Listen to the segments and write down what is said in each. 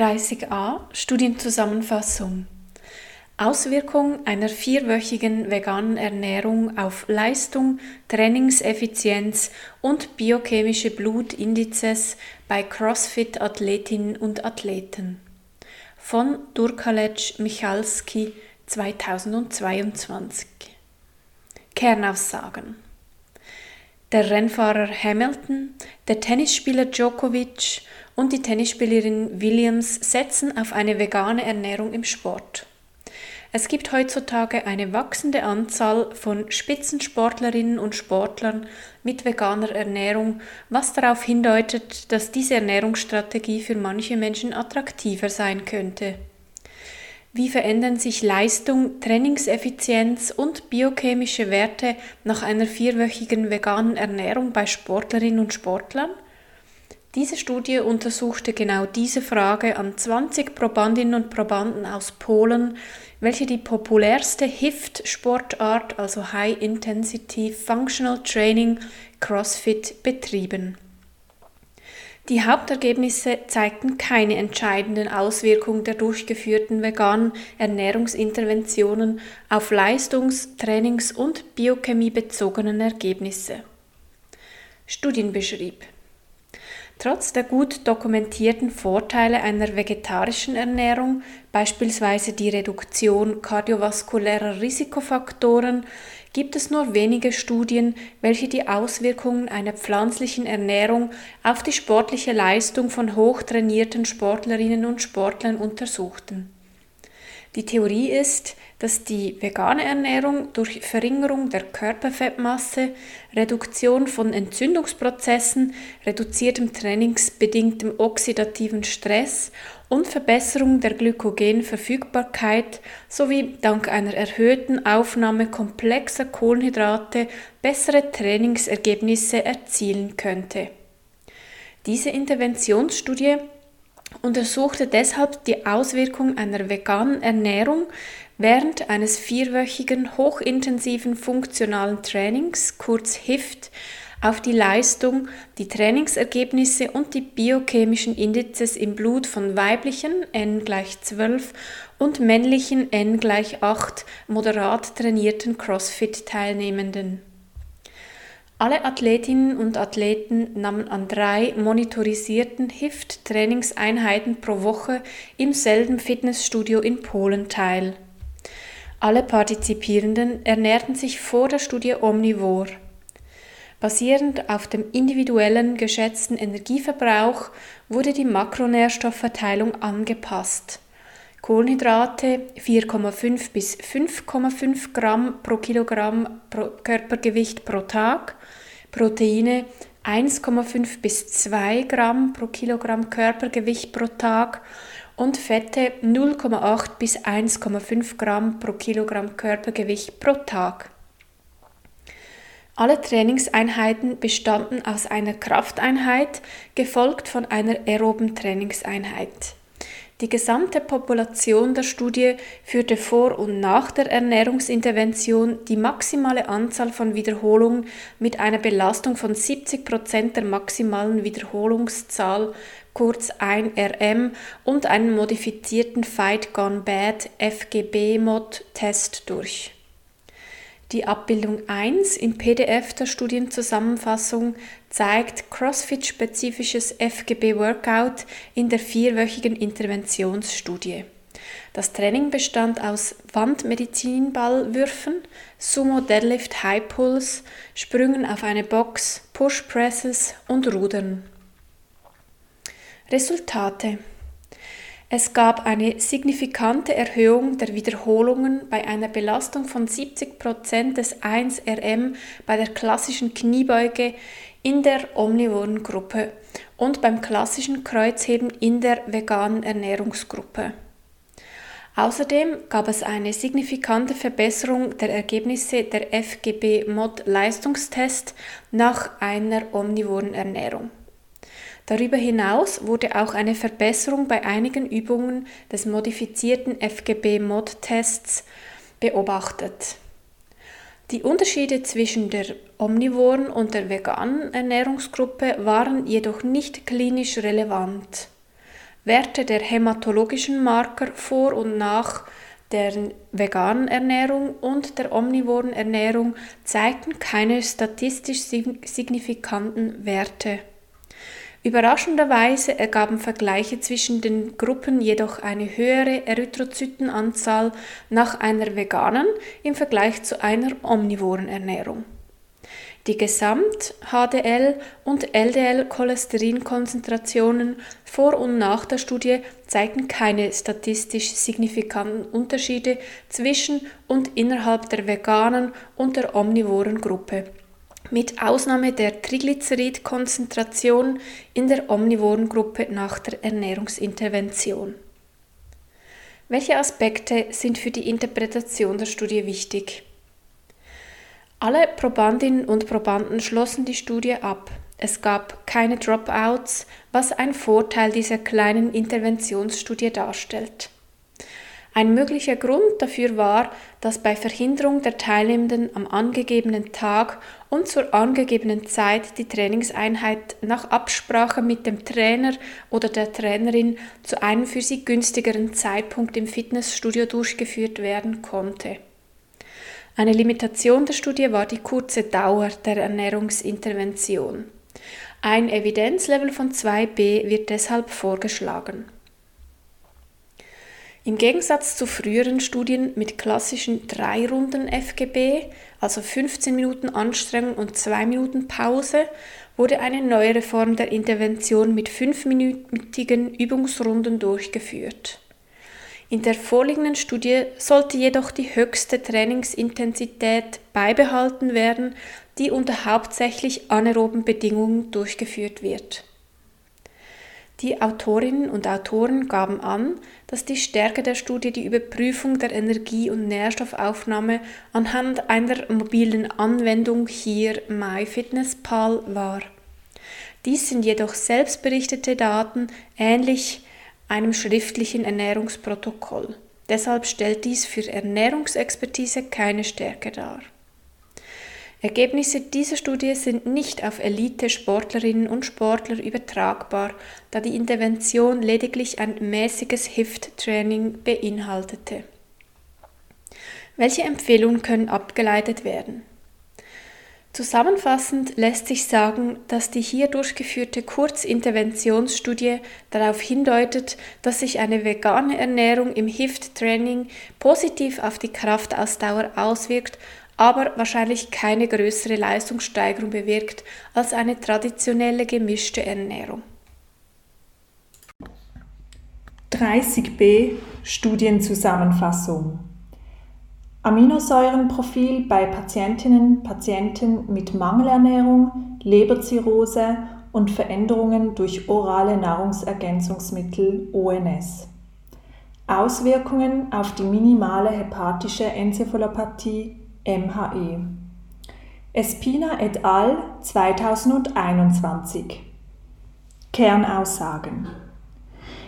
30a Studienzusammenfassung. Auswirkung einer vierwöchigen veganen Ernährung auf Leistung, Trainingseffizienz und biochemische Blutindizes bei CrossFit-Athletinnen und Athleten. Von Durkalec Michalski 2022 Kernaussagen. Der Rennfahrer Hamilton, der Tennisspieler Djokovic und die Tennisspielerin Williams setzen auf eine vegane Ernährung im Sport. Es gibt heutzutage eine wachsende Anzahl von Spitzensportlerinnen und Sportlern mit veganer Ernährung, was darauf hindeutet, dass diese Ernährungsstrategie für manche Menschen attraktiver sein könnte. Wie verändern sich Leistung, Trainingseffizienz und biochemische Werte nach einer vierwöchigen veganen Ernährung bei Sportlerinnen und Sportlern? Diese Studie untersuchte genau diese Frage an 20 Probandinnen und Probanden aus Polen, welche die populärste HIFT-Sportart, also High Intensity Functional Training, CrossFit, betrieben. Die Hauptergebnisse zeigten keine entscheidenden Auswirkungen der durchgeführten veganen Ernährungsinterventionen auf Leistungs-, Trainings- und biochemiebezogenen Ergebnisse. Studienbeschrieb Trotz der gut dokumentierten Vorteile einer vegetarischen Ernährung, beispielsweise die Reduktion kardiovaskulärer Risikofaktoren, gibt es nur wenige Studien, welche die Auswirkungen einer pflanzlichen Ernährung auf die sportliche Leistung von hochtrainierten Sportlerinnen und Sportlern untersuchten. Die Theorie ist, dass die vegane Ernährung durch Verringerung der Körperfettmasse, Reduktion von Entzündungsprozessen, reduziertem trainingsbedingtem oxidativen Stress und Verbesserung der Glykogenverfügbarkeit sowie dank einer erhöhten Aufnahme komplexer Kohlenhydrate bessere Trainingsergebnisse erzielen könnte. Diese Interventionsstudie untersuchte deshalb die Auswirkung einer veganen Ernährung während eines vierwöchigen hochintensiven funktionalen Trainings, kurz HIFT, auf die Leistung, die Trainingsergebnisse und die biochemischen Indizes im Blut von weiblichen n gleich 12 und männlichen n gleich 8 moderat trainierten CrossFit-Teilnehmenden. Alle Athletinnen und Athleten nahmen an drei monitorisierten HIFT-Trainingseinheiten pro Woche im selben Fitnessstudio in Polen teil. Alle Partizipierenden ernährten sich vor der Studie omnivor. Basierend auf dem individuellen geschätzten Energieverbrauch wurde die Makronährstoffverteilung angepasst. Kohlenhydrate 4,5 bis 5,5 Gramm pro Kilogramm pro Körpergewicht pro Tag, Proteine 1,5 bis 2 Gramm pro Kilogramm Körpergewicht pro Tag und Fette 0,8 bis 1,5 Gramm pro Kilogramm Körpergewicht pro Tag. Alle Trainingseinheiten bestanden aus einer Krafteinheit, gefolgt von einer aeroben Trainingseinheit. Die gesamte Population der Studie führte vor und nach der Ernährungsintervention die maximale Anzahl von Wiederholungen mit einer Belastung von 70 Prozent der maximalen Wiederholungszahl, kurz 1 RM, und einen modifizierten Fight Gone Bad FGB-Mod-Test durch. Die Abbildung 1 im PDF der Studienzusammenfassung zeigt CrossFit-spezifisches FGB-Workout in der vierwöchigen Interventionsstudie. Das Training bestand aus Wandmedizinballwürfen, Sumo Deadlift High Pulse, Sprüngen auf eine Box, Push Presses und Rudern. Resultate es gab eine signifikante Erhöhung der Wiederholungen bei einer Belastung von 70% des 1RM bei der klassischen Kniebeuge in der omnivoren Gruppe und beim klassischen Kreuzheben in der veganen Ernährungsgruppe. Außerdem gab es eine signifikante Verbesserung der Ergebnisse der FGB-Mod-Leistungstest nach einer omnivoren Ernährung. Darüber hinaus wurde auch eine Verbesserung bei einigen Übungen des modifizierten FGB-Mod-Tests beobachtet. Die Unterschiede zwischen der omnivoren und der veganen Ernährungsgruppe waren jedoch nicht klinisch relevant. Werte der hämatologischen Marker vor und nach der veganen Ernährung und der omnivoren Ernährung zeigten keine statistisch signifikanten Werte. Überraschenderweise ergaben Vergleiche zwischen den Gruppen jedoch eine höhere Erythrozytenanzahl nach einer veganen im Vergleich zu einer omnivoren Ernährung. Die Gesamt-HDL- und LDL-Cholesterinkonzentrationen vor und nach der Studie zeigten keine statistisch signifikanten Unterschiede zwischen und innerhalb der veganen und der omnivoren Gruppe mit Ausnahme der Triglyceridkonzentration in der omnivoren Gruppe nach der Ernährungsintervention. Welche Aspekte sind für die Interpretation der Studie wichtig? Alle Probandinnen und Probanden schlossen die Studie ab. Es gab keine Dropouts, was ein Vorteil dieser kleinen Interventionsstudie darstellt. Ein möglicher Grund dafür war, dass bei Verhinderung der Teilnehmenden am angegebenen Tag und zur angegebenen Zeit die Trainingseinheit nach Absprache mit dem Trainer oder der Trainerin zu einem für sie günstigeren Zeitpunkt im Fitnessstudio durchgeführt werden konnte. Eine Limitation der Studie war die kurze Dauer der Ernährungsintervention. Ein Evidenzlevel von 2b wird deshalb vorgeschlagen. Im Gegensatz zu früheren Studien mit klassischen drei Runden FGB, also 15 Minuten Anstrengung und 2 Minuten Pause, wurde eine neuere Form der Intervention mit fünfminütigen Übungsrunden durchgeführt. In der vorliegenden Studie sollte jedoch die höchste Trainingsintensität beibehalten werden, die unter hauptsächlich anaeroben Bedingungen durchgeführt wird. Die Autorinnen und Autoren gaben an, dass die Stärke der Studie die Überprüfung der Energie- und Nährstoffaufnahme anhand einer mobilen Anwendung hier MyFitnessPal war. Dies sind jedoch selbstberichtete Daten, ähnlich einem schriftlichen Ernährungsprotokoll. Deshalb stellt dies für Ernährungsexpertise keine Stärke dar. Ergebnisse dieser Studie sind nicht auf Elite-Sportlerinnen und Sportler übertragbar, da die Intervention lediglich ein mäßiges HIFT-Training beinhaltete. Welche Empfehlungen können abgeleitet werden? Zusammenfassend lässt sich sagen, dass die hier durchgeführte Kurzinterventionsstudie darauf hindeutet, dass sich eine vegane Ernährung im HIFT-Training positiv auf die Kraftausdauer auswirkt aber wahrscheinlich keine größere Leistungssteigerung bewirkt als eine traditionelle gemischte Ernährung. 30b Studienzusammenfassung Aminosäurenprofil bei Patientinnen Patienten mit Mangelernährung, Leberzirrhose und Veränderungen durch orale Nahrungsergänzungsmittel ONS. Auswirkungen auf die minimale hepatische Enzephalopathie MHE. Espina et al. 2021. Kernaussagen.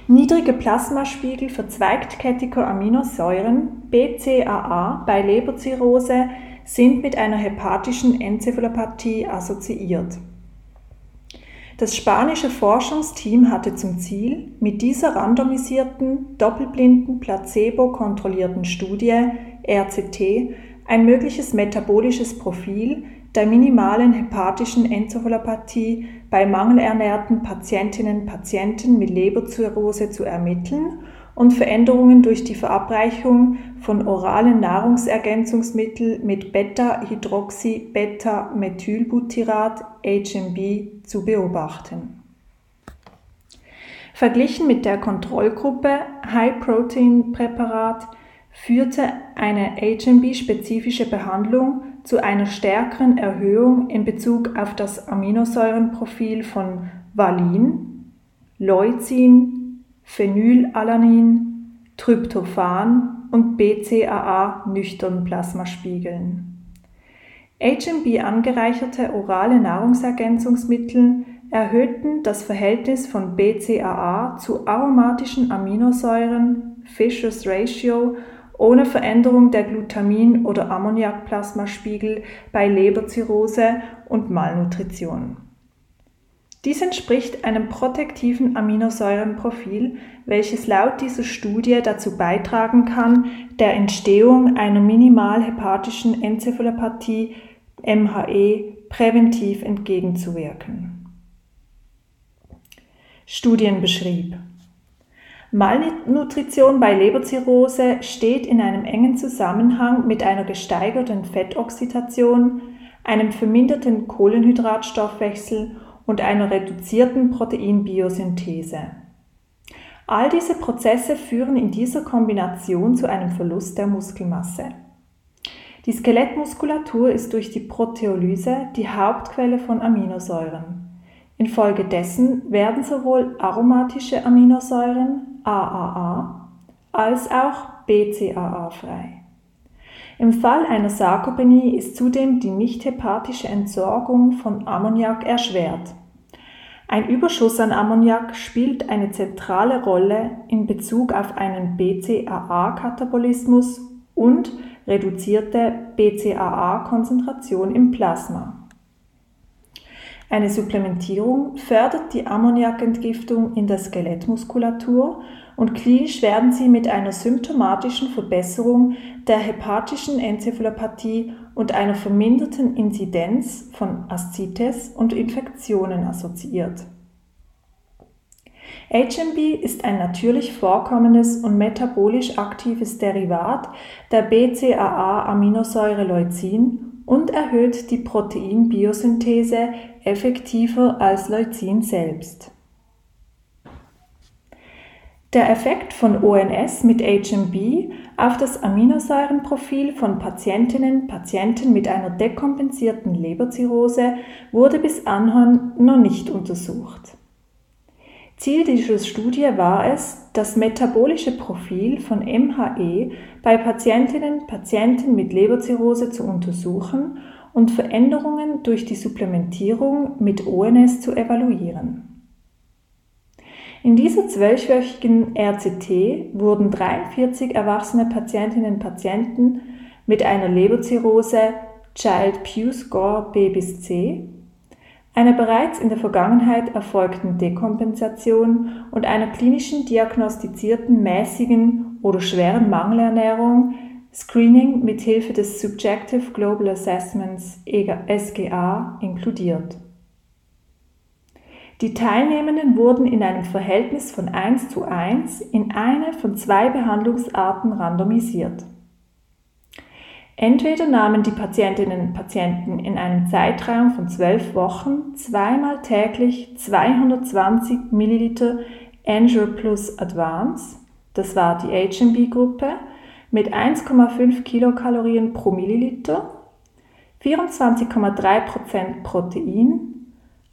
Niedrige Plasmaspiegel für zweigkettige Aminosäuren BCAA bei Leberzirrhose sind mit einer hepatischen Enzephalopathie assoziiert. Das spanische Forschungsteam hatte zum Ziel, mit dieser randomisierten, doppelblinden, placebo-kontrollierten Studie RCT ein mögliches metabolisches Profil der minimalen hepatischen Enzephalopathie bei mangelernährten Patientinnen und Patienten mit Leberzirrhose zu ermitteln und Veränderungen durch die Verabreichung von oralen Nahrungsergänzungsmitteln mit Beta-Hydroxy-Beta-Methylbutyrat HMB zu beobachten. Verglichen mit der Kontrollgruppe High-Protein-Präparat führte eine HMB-spezifische Behandlung zu einer stärkeren Erhöhung in Bezug auf das Aminosäurenprofil von Valin, Leucin, Phenylalanin, Tryptophan und BCAA nüchternen Plasmaspiegeln. HMB angereicherte orale Nahrungsergänzungsmittel erhöhten das Verhältnis von BCAA zu aromatischen Aminosäuren Fisher's Ratio ohne Veränderung der Glutamin- oder Ammoniakplasmaspiegel bei Leberzirrhose und Malnutrition. Dies entspricht einem protektiven Aminosäurenprofil, welches laut dieser Studie dazu beitragen kann, der Entstehung einer minimalhepatischen Enzephalopathie MHE präventiv entgegenzuwirken. Studienbeschrieb Malnutrition bei Leberzirrhose steht in einem engen Zusammenhang mit einer gesteigerten Fettoxidation, einem verminderten Kohlenhydratstoffwechsel und einer reduzierten Proteinbiosynthese. All diese Prozesse führen in dieser Kombination zu einem Verlust der Muskelmasse. Die Skelettmuskulatur ist durch die Proteolyse die Hauptquelle von Aminosäuren. Infolgedessen werden sowohl aromatische Aminosäuren AAA als auch BCAA frei. Im Fall einer Sarkopenie ist zudem die nicht-hepatische Entsorgung von Ammoniak erschwert. Ein Überschuss an Ammoniak spielt eine zentrale Rolle in Bezug auf einen BCAA-Katabolismus und reduzierte BCAA-Konzentration im Plasma. Eine Supplementierung fördert die Ammoniakentgiftung in der Skelettmuskulatur und klinisch werden sie mit einer symptomatischen Verbesserung der hepatischen Enzephalopathie und einer verminderten Inzidenz von Aszites und Infektionen assoziiert. HMB ist ein natürlich vorkommendes und metabolisch aktives Derivat der BCAA-Aminosäure Leucin und erhöht die Proteinbiosynthese effektiver als Leucin selbst. Der Effekt von ONS mit HMB auf das Aminosäurenprofil von Patientinnen und Patienten mit einer dekompensierten Leberzirrhose wurde bis anhin noch nicht untersucht. Ziel dieser Studie war es, das metabolische Profil von MHE bei Patientinnen und Patienten mit Leberzirrhose zu untersuchen und Veränderungen durch die Supplementierung mit ONS zu evaluieren. In dieser zwölfwöchigen RCT wurden 43 erwachsene Patientinnen und Patienten mit einer Leberzirrhose Child Pew Score B bis C, einer bereits in der Vergangenheit erfolgten Dekompensation und einer klinischen diagnostizierten mäßigen oder schweren Mangelernährung Screening mit Hilfe des Subjective Global Assessments SGA inkludiert. Die Teilnehmenden wurden in einem Verhältnis von 1 zu 1 in eine von zwei Behandlungsarten randomisiert. Entweder nahmen die Patientinnen und Patienten in einem Zeitraum von 12 Wochen zweimal täglich 220 ml Angel Plus Advance, das war die HMB-Gruppe, mit 1,5 Kilokalorien pro Milliliter, 24,3% Protein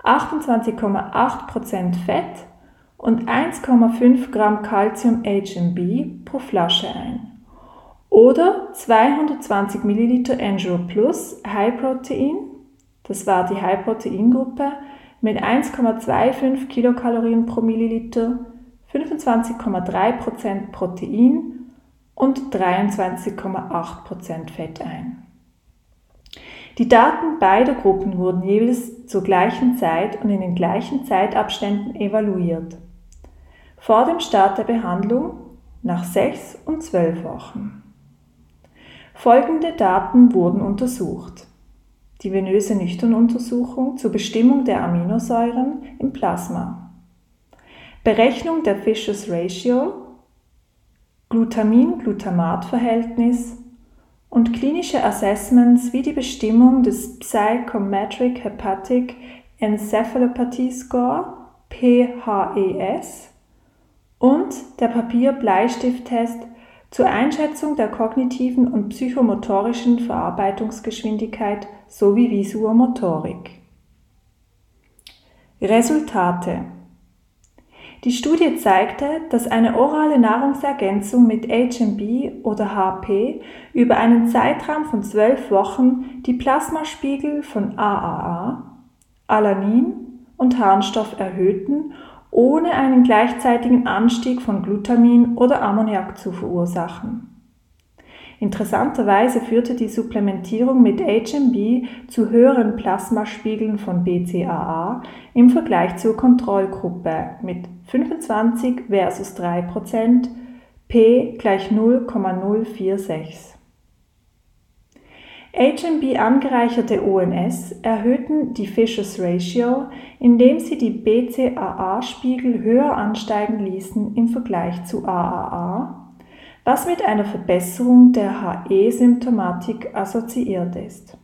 28,8% Fett und 1,5 Gramm Calcium HMB pro Flasche ein. Oder 220 Milliliter Ensure Plus High Protein, das war die High Protein Gruppe, mit 1,25 Kilokalorien pro Milliliter, 25,3% Protein und 23,8% Fett ein. Die Daten beider Gruppen wurden jeweils zur gleichen Zeit und in den gleichen Zeitabständen evaluiert. Vor dem Start der Behandlung, nach sechs und zwölf Wochen. Folgende Daten wurden untersucht. Die venöse Nüchternuntersuchung zur Bestimmung der Aminosäuren im Plasma. Berechnung der Fisher's Ratio, Glutamin-Glutamat-Verhältnis und klinische Assessments wie die Bestimmung des Psychometric Hepatic Encephalopathy Score PHES und der Papier-Bleistift-Test zur Einschätzung der kognitiven und psychomotorischen Verarbeitungsgeschwindigkeit sowie Visuomotorik. Resultate die Studie zeigte, dass eine orale Nahrungsergänzung mit HMB oder HP über einen Zeitraum von zwölf Wochen die Plasmaspiegel von AAA, Alanin und Harnstoff erhöhten, ohne einen gleichzeitigen Anstieg von Glutamin oder Ammoniak zu verursachen. Interessanterweise führte die Supplementierung mit HMB zu höheren Plasmaspiegeln von BCAA im Vergleich zur Kontrollgruppe mit 25 versus 3% p gleich 0,046. HMB angereicherte ONS erhöhten die Fishes Ratio, indem sie die BCAA-Spiegel höher ansteigen ließen im Vergleich zu AAA was mit einer Verbesserung der HE-Symptomatik assoziiert ist.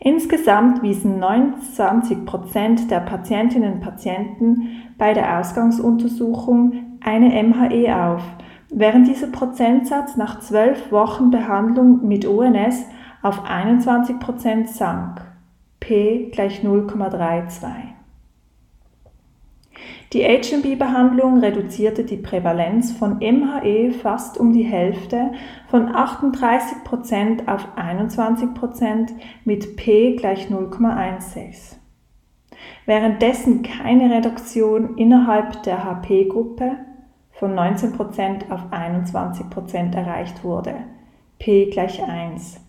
Insgesamt wiesen 29 Prozent der Patientinnen und Patienten bei der Ausgangsuntersuchung eine MHE auf, während dieser Prozentsatz nach zwölf Wochen Behandlung mit ONS auf 21 Prozent sank, p gleich 0,32. Die HMB-Behandlung reduzierte die Prävalenz von MHE fast um die Hälfte von 38% auf 21% mit p gleich 0,16. Währenddessen keine Reduktion innerhalb der HP-Gruppe von 19% auf 21% erreicht wurde, p gleich 1.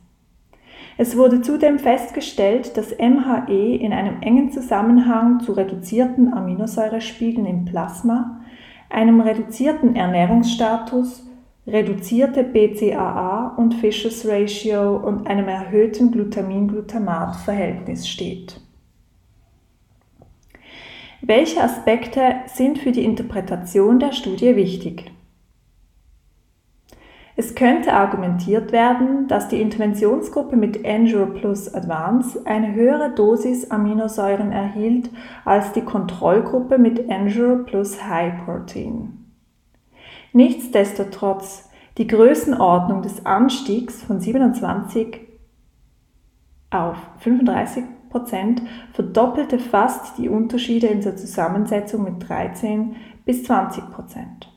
Es wurde zudem festgestellt, dass MHE in einem engen Zusammenhang zu reduzierten Aminosäurespiegeln im Plasma, einem reduzierten Ernährungsstatus, reduzierte BCAA und Fishes Ratio und einem erhöhten Glutamin-Glutamat-Verhältnis steht. Welche Aspekte sind für die Interpretation der Studie wichtig? Es könnte argumentiert werden, dass die Interventionsgruppe mit Endure Plus Advance eine höhere Dosis Aminosäuren erhielt als die Kontrollgruppe mit Endure Plus High Protein. Nichtsdestotrotz, die Größenordnung des Anstiegs von 27 auf 35 Prozent verdoppelte fast die Unterschiede in der Zusammensetzung mit 13 bis 20 Prozent.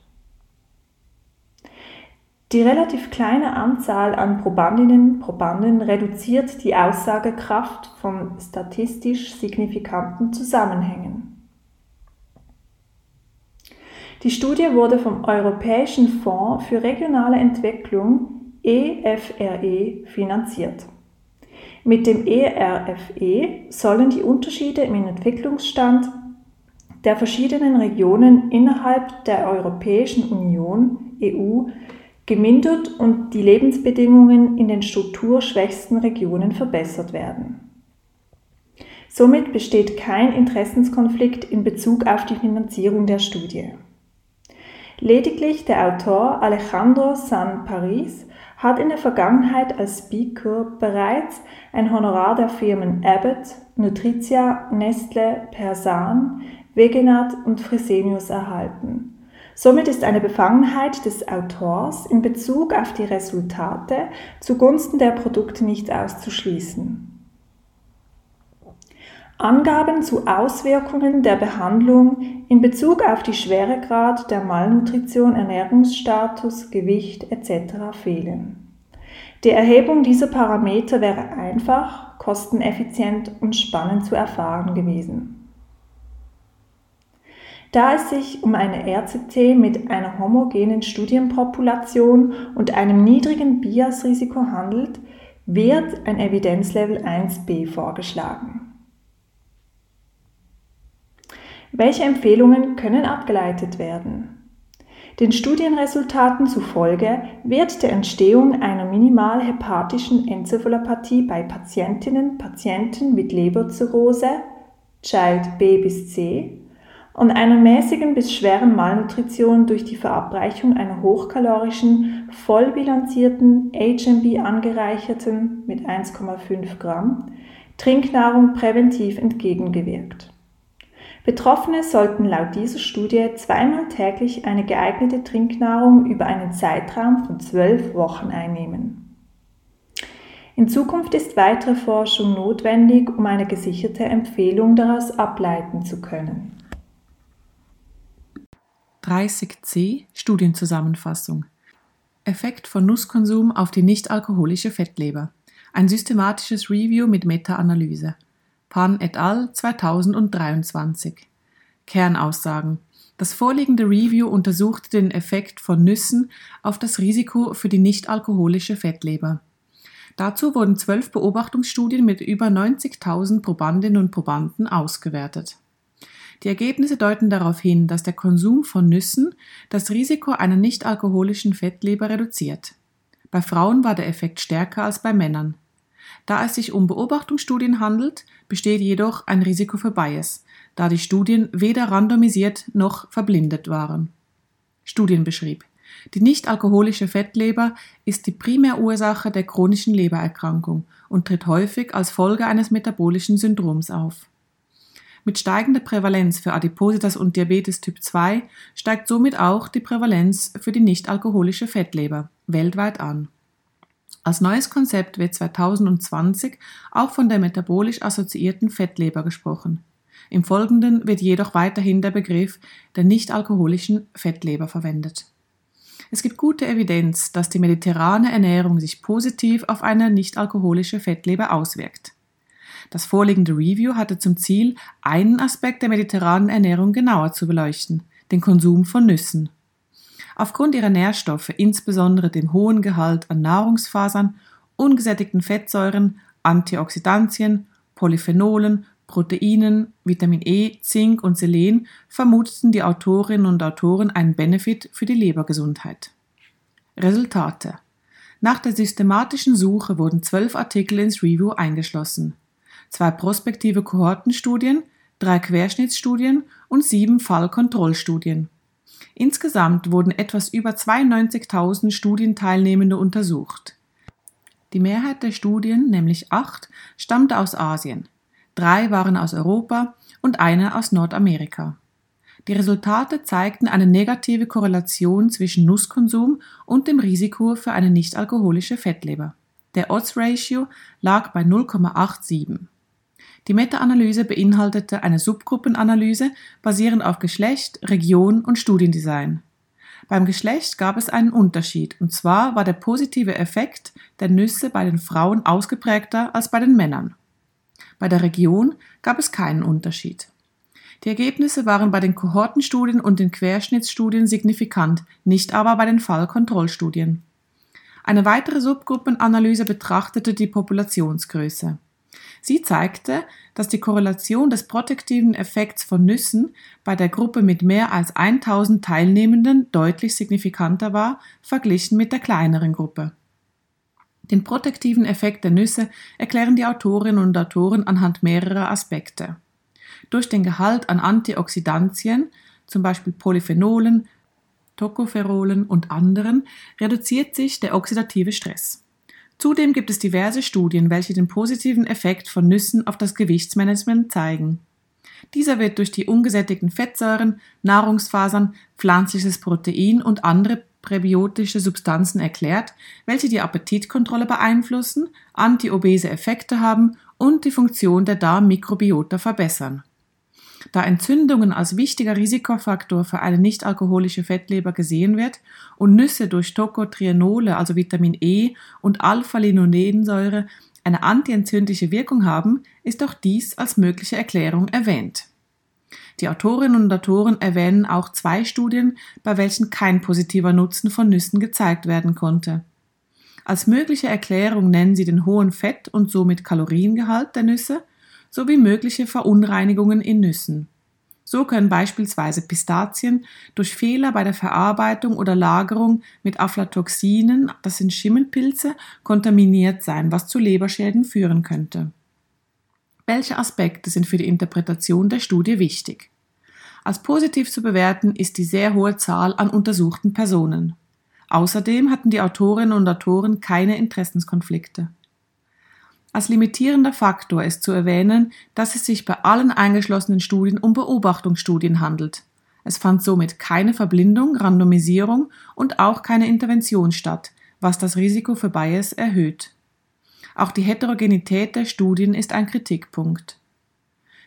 Die relativ kleine Anzahl an Probandinnen und Probanden reduziert die Aussagekraft von statistisch signifikanten Zusammenhängen. Die Studie wurde vom Europäischen Fonds für regionale Entwicklung EFRE e, finanziert. Mit dem ERFE e sollen die Unterschiede im Entwicklungsstand der verschiedenen Regionen innerhalb der Europäischen Union EU gemindert und die Lebensbedingungen in den strukturschwächsten Regionen verbessert werden. Somit besteht kein Interessenskonflikt in Bezug auf die Finanzierung der Studie. Lediglich der Autor Alejandro San Paris hat in der Vergangenheit als Speaker bereits ein Honorar der Firmen Abbott, Nutritia, Nestle, Persan, Wegenat und Fresenius erhalten Somit ist eine Befangenheit des Autors in Bezug auf die Resultate zugunsten der Produkte nicht auszuschließen. Angaben zu Auswirkungen der Behandlung in Bezug auf die Schweregrad der Malnutrition, Ernährungsstatus, Gewicht etc. fehlen. Die Erhebung dieser Parameter wäre einfach, kosteneffizient und spannend zu erfahren gewesen. Da es sich um eine RCT mit einer homogenen Studienpopulation und einem niedrigen Biasrisiko handelt, wird ein Evidenzlevel 1b vorgeschlagen. Welche Empfehlungen können abgeleitet werden? Den Studienresultaten zufolge wird der Entstehung einer minimal hepatischen Enzephalopathie bei Patientinnen Patienten mit Leberzirrhose, Child B bis C, und einer mäßigen bis schweren Malnutrition durch die Verabreichung einer hochkalorischen, vollbilanzierten, HMB angereicherten mit 1,5 Gramm Trinknahrung präventiv entgegengewirkt. Betroffene sollten laut dieser Studie zweimal täglich eine geeignete Trinknahrung über einen Zeitraum von zwölf Wochen einnehmen. In Zukunft ist weitere Forschung notwendig, um eine gesicherte Empfehlung daraus ableiten zu können. 30c Studienzusammenfassung Effekt von Nusskonsum auf die nichtalkoholische Fettleber. Ein systematisches Review mit Meta-Analyse. Pan et al. 2023. Kernaussagen. Das vorliegende Review untersuchte den Effekt von Nüssen auf das Risiko für die nichtalkoholische Fettleber. Dazu wurden zwölf Beobachtungsstudien mit über 90.000 Probandinnen und Probanden ausgewertet. Die Ergebnisse deuten darauf hin, dass der Konsum von Nüssen das Risiko einer nichtalkoholischen Fettleber reduziert. Bei Frauen war der Effekt stärker als bei Männern. Da es sich um Beobachtungsstudien handelt, besteht jedoch ein Risiko für Bias, da die Studien weder randomisiert noch verblindet waren. Studienbeschrieb. Die nichtalkoholische Fettleber ist die Primärursache der chronischen Lebererkrankung und tritt häufig als Folge eines metabolischen Syndroms auf. Mit steigender Prävalenz für Adipositas und Diabetes Typ 2 steigt somit auch die Prävalenz für die nichtalkoholische Fettleber weltweit an. Als neues Konzept wird 2020 auch von der metabolisch assoziierten Fettleber gesprochen. Im Folgenden wird jedoch weiterhin der Begriff der nichtalkoholischen Fettleber verwendet. Es gibt gute Evidenz, dass die mediterrane Ernährung sich positiv auf eine nichtalkoholische Fettleber auswirkt. Das vorliegende Review hatte zum Ziel, einen Aspekt der mediterranen Ernährung genauer zu beleuchten, den Konsum von Nüssen. Aufgrund ihrer Nährstoffe, insbesondere dem hohen Gehalt an Nahrungsfasern, ungesättigten Fettsäuren, Antioxidantien, Polyphenolen, Proteinen, Vitamin E, Zink und Selen vermuteten die Autorinnen und Autoren einen Benefit für die Lebergesundheit. Resultate Nach der systematischen Suche wurden zwölf Artikel ins Review eingeschlossen. Zwei prospektive Kohortenstudien, drei Querschnittsstudien und sieben Fallkontrollstudien. Insgesamt wurden etwas über 92.000 Studienteilnehmende untersucht. Die Mehrheit der Studien, nämlich acht, stammte aus Asien, drei waren aus Europa und eine aus Nordamerika. Die Resultate zeigten eine negative Korrelation zwischen Nusskonsum und dem Risiko für eine nichtalkoholische Fettleber. Der Odds-Ratio lag bei 0,87. Die Meta-Analyse beinhaltete eine Subgruppenanalyse basierend auf Geschlecht, Region und Studiendesign. Beim Geschlecht gab es einen Unterschied, und zwar war der positive Effekt der Nüsse bei den Frauen ausgeprägter als bei den Männern. Bei der Region gab es keinen Unterschied. Die Ergebnisse waren bei den Kohortenstudien und den Querschnittsstudien signifikant, nicht aber bei den Fallkontrollstudien. Eine weitere Subgruppenanalyse betrachtete die Populationsgröße. Sie zeigte, dass die Korrelation des protektiven Effekts von Nüssen bei der Gruppe mit mehr als 1000 Teilnehmenden deutlich signifikanter war, verglichen mit der kleineren Gruppe. Den protektiven Effekt der Nüsse erklären die Autorinnen und Autoren anhand mehrerer Aspekte. Durch den Gehalt an Antioxidantien, zum Beispiel Polyphenolen, Tocopherolen und anderen, reduziert sich der oxidative Stress. Zudem gibt es diverse Studien, welche den positiven Effekt von Nüssen auf das Gewichtsmanagement zeigen. Dieser wird durch die ungesättigten Fettsäuren, Nahrungsfasern, pflanzliches Protein und andere präbiotische Substanzen erklärt, welche die Appetitkontrolle beeinflussen, antiobese Effekte haben und die Funktion der Darmmikrobiota verbessern. Da Entzündungen als wichtiger Risikofaktor für eine nichtalkoholische Fettleber gesehen wird und Nüsse durch Tocotrienole, also Vitamin E und Alpha-Linolensäure eine antientzündliche Wirkung haben, ist auch dies als mögliche Erklärung erwähnt. Die Autorinnen und Autoren erwähnen auch zwei Studien, bei welchen kein positiver Nutzen von Nüssen gezeigt werden konnte. Als mögliche Erklärung nennen sie den hohen Fett- und somit Kaloriengehalt der Nüsse sowie mögliche Verunreinigungen in Nüssen. So können beispielsweise Pistazien durch Fehler bei der Verarbeitung oder Lagerung mit Aflatoxinen, das sind Schimmelpilze, kontaminiert sein, was zu Leberschäden führen könnte. Welche Aspekte sind für die Interpretation der Studie wichtig? Als positiv zu bewerten ist die sehr hohe Zahl an untersuchten Personen. Außerdem hatten die Autorinnen und Autoren keine Interessenskonflikte. Als limitierender Faktor ist zu erwähnen, dass es sich bei allen eingeschlossenen Studien um Beobachtungsstudien handelt. Es fand somit keine Verblindung, Randomisierung und auch keine Intervention statt, was das Risiko für Bias erhöht. Auch die Heterogenität der Studien ist ein Kritikpunkt.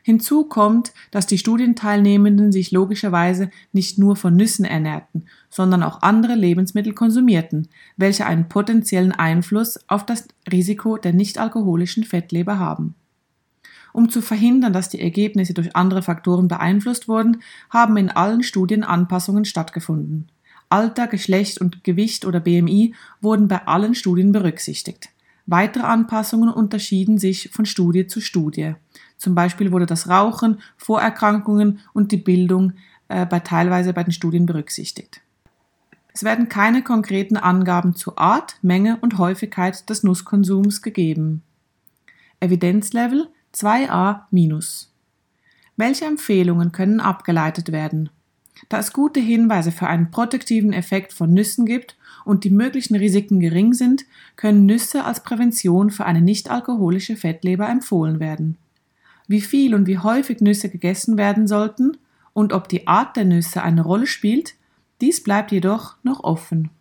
Hinzu kommt, dass die Studienteilnehmenden sich logischerweise nicht nur von Nüssen ernährten, sondern auch andere Lebensmittel konsumierten, welche einen potenziellen Einfluss auf das Risiko der nichtalkoholischen Fettleber haben. Um zu verhindern, dass die Ergebnisse durch andere Faktoren beeinflusst wurden, haben in allen Studien Anpassungen stattgefunden. Alter, Geschlecht und Gewicht oder BMI wurden bei allen Studien berücksichtigt. Weitere Anpassungen unterschieden sich von Studie zu Studie. Zum Beispiel wurde das Rauchen, Vorerkrankungen und die Bildung äh, bei teilweise bei den Studien berücksichtigt. Es werden keine konkreten Angaben zu Art, Menge und Häufigkeit des Nusskonsums gegeben. Evidenzlevel 2a-. Welche Empfehlungen können abgeleitet werden? Da es gute Hinweise für einen protektiven Effekt von Nüssen gibt und die möglichen Risiken gering sind, können Nüsse als Prävention für eine nichtalkoholische Fettleber empfohlen werden. Wie viel und wie häufig Nüsse gegessen werden sollten und ob die Art der Nüsse eine Rolle spielt, dies bleibt jedoch noch offen.